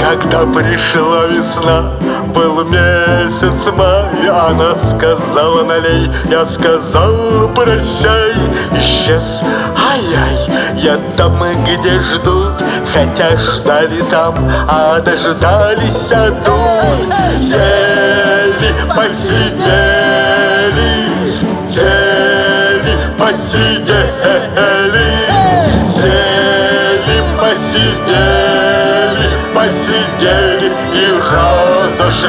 Когда пришла весна, был месяц май Она сказала налей, я сказал прощай Исчез, ай-яй, я там, где ждут Хотя ждали там, а дождались, а тут Сели, посидели. посидели, сели, посидели, посидели и разошлись.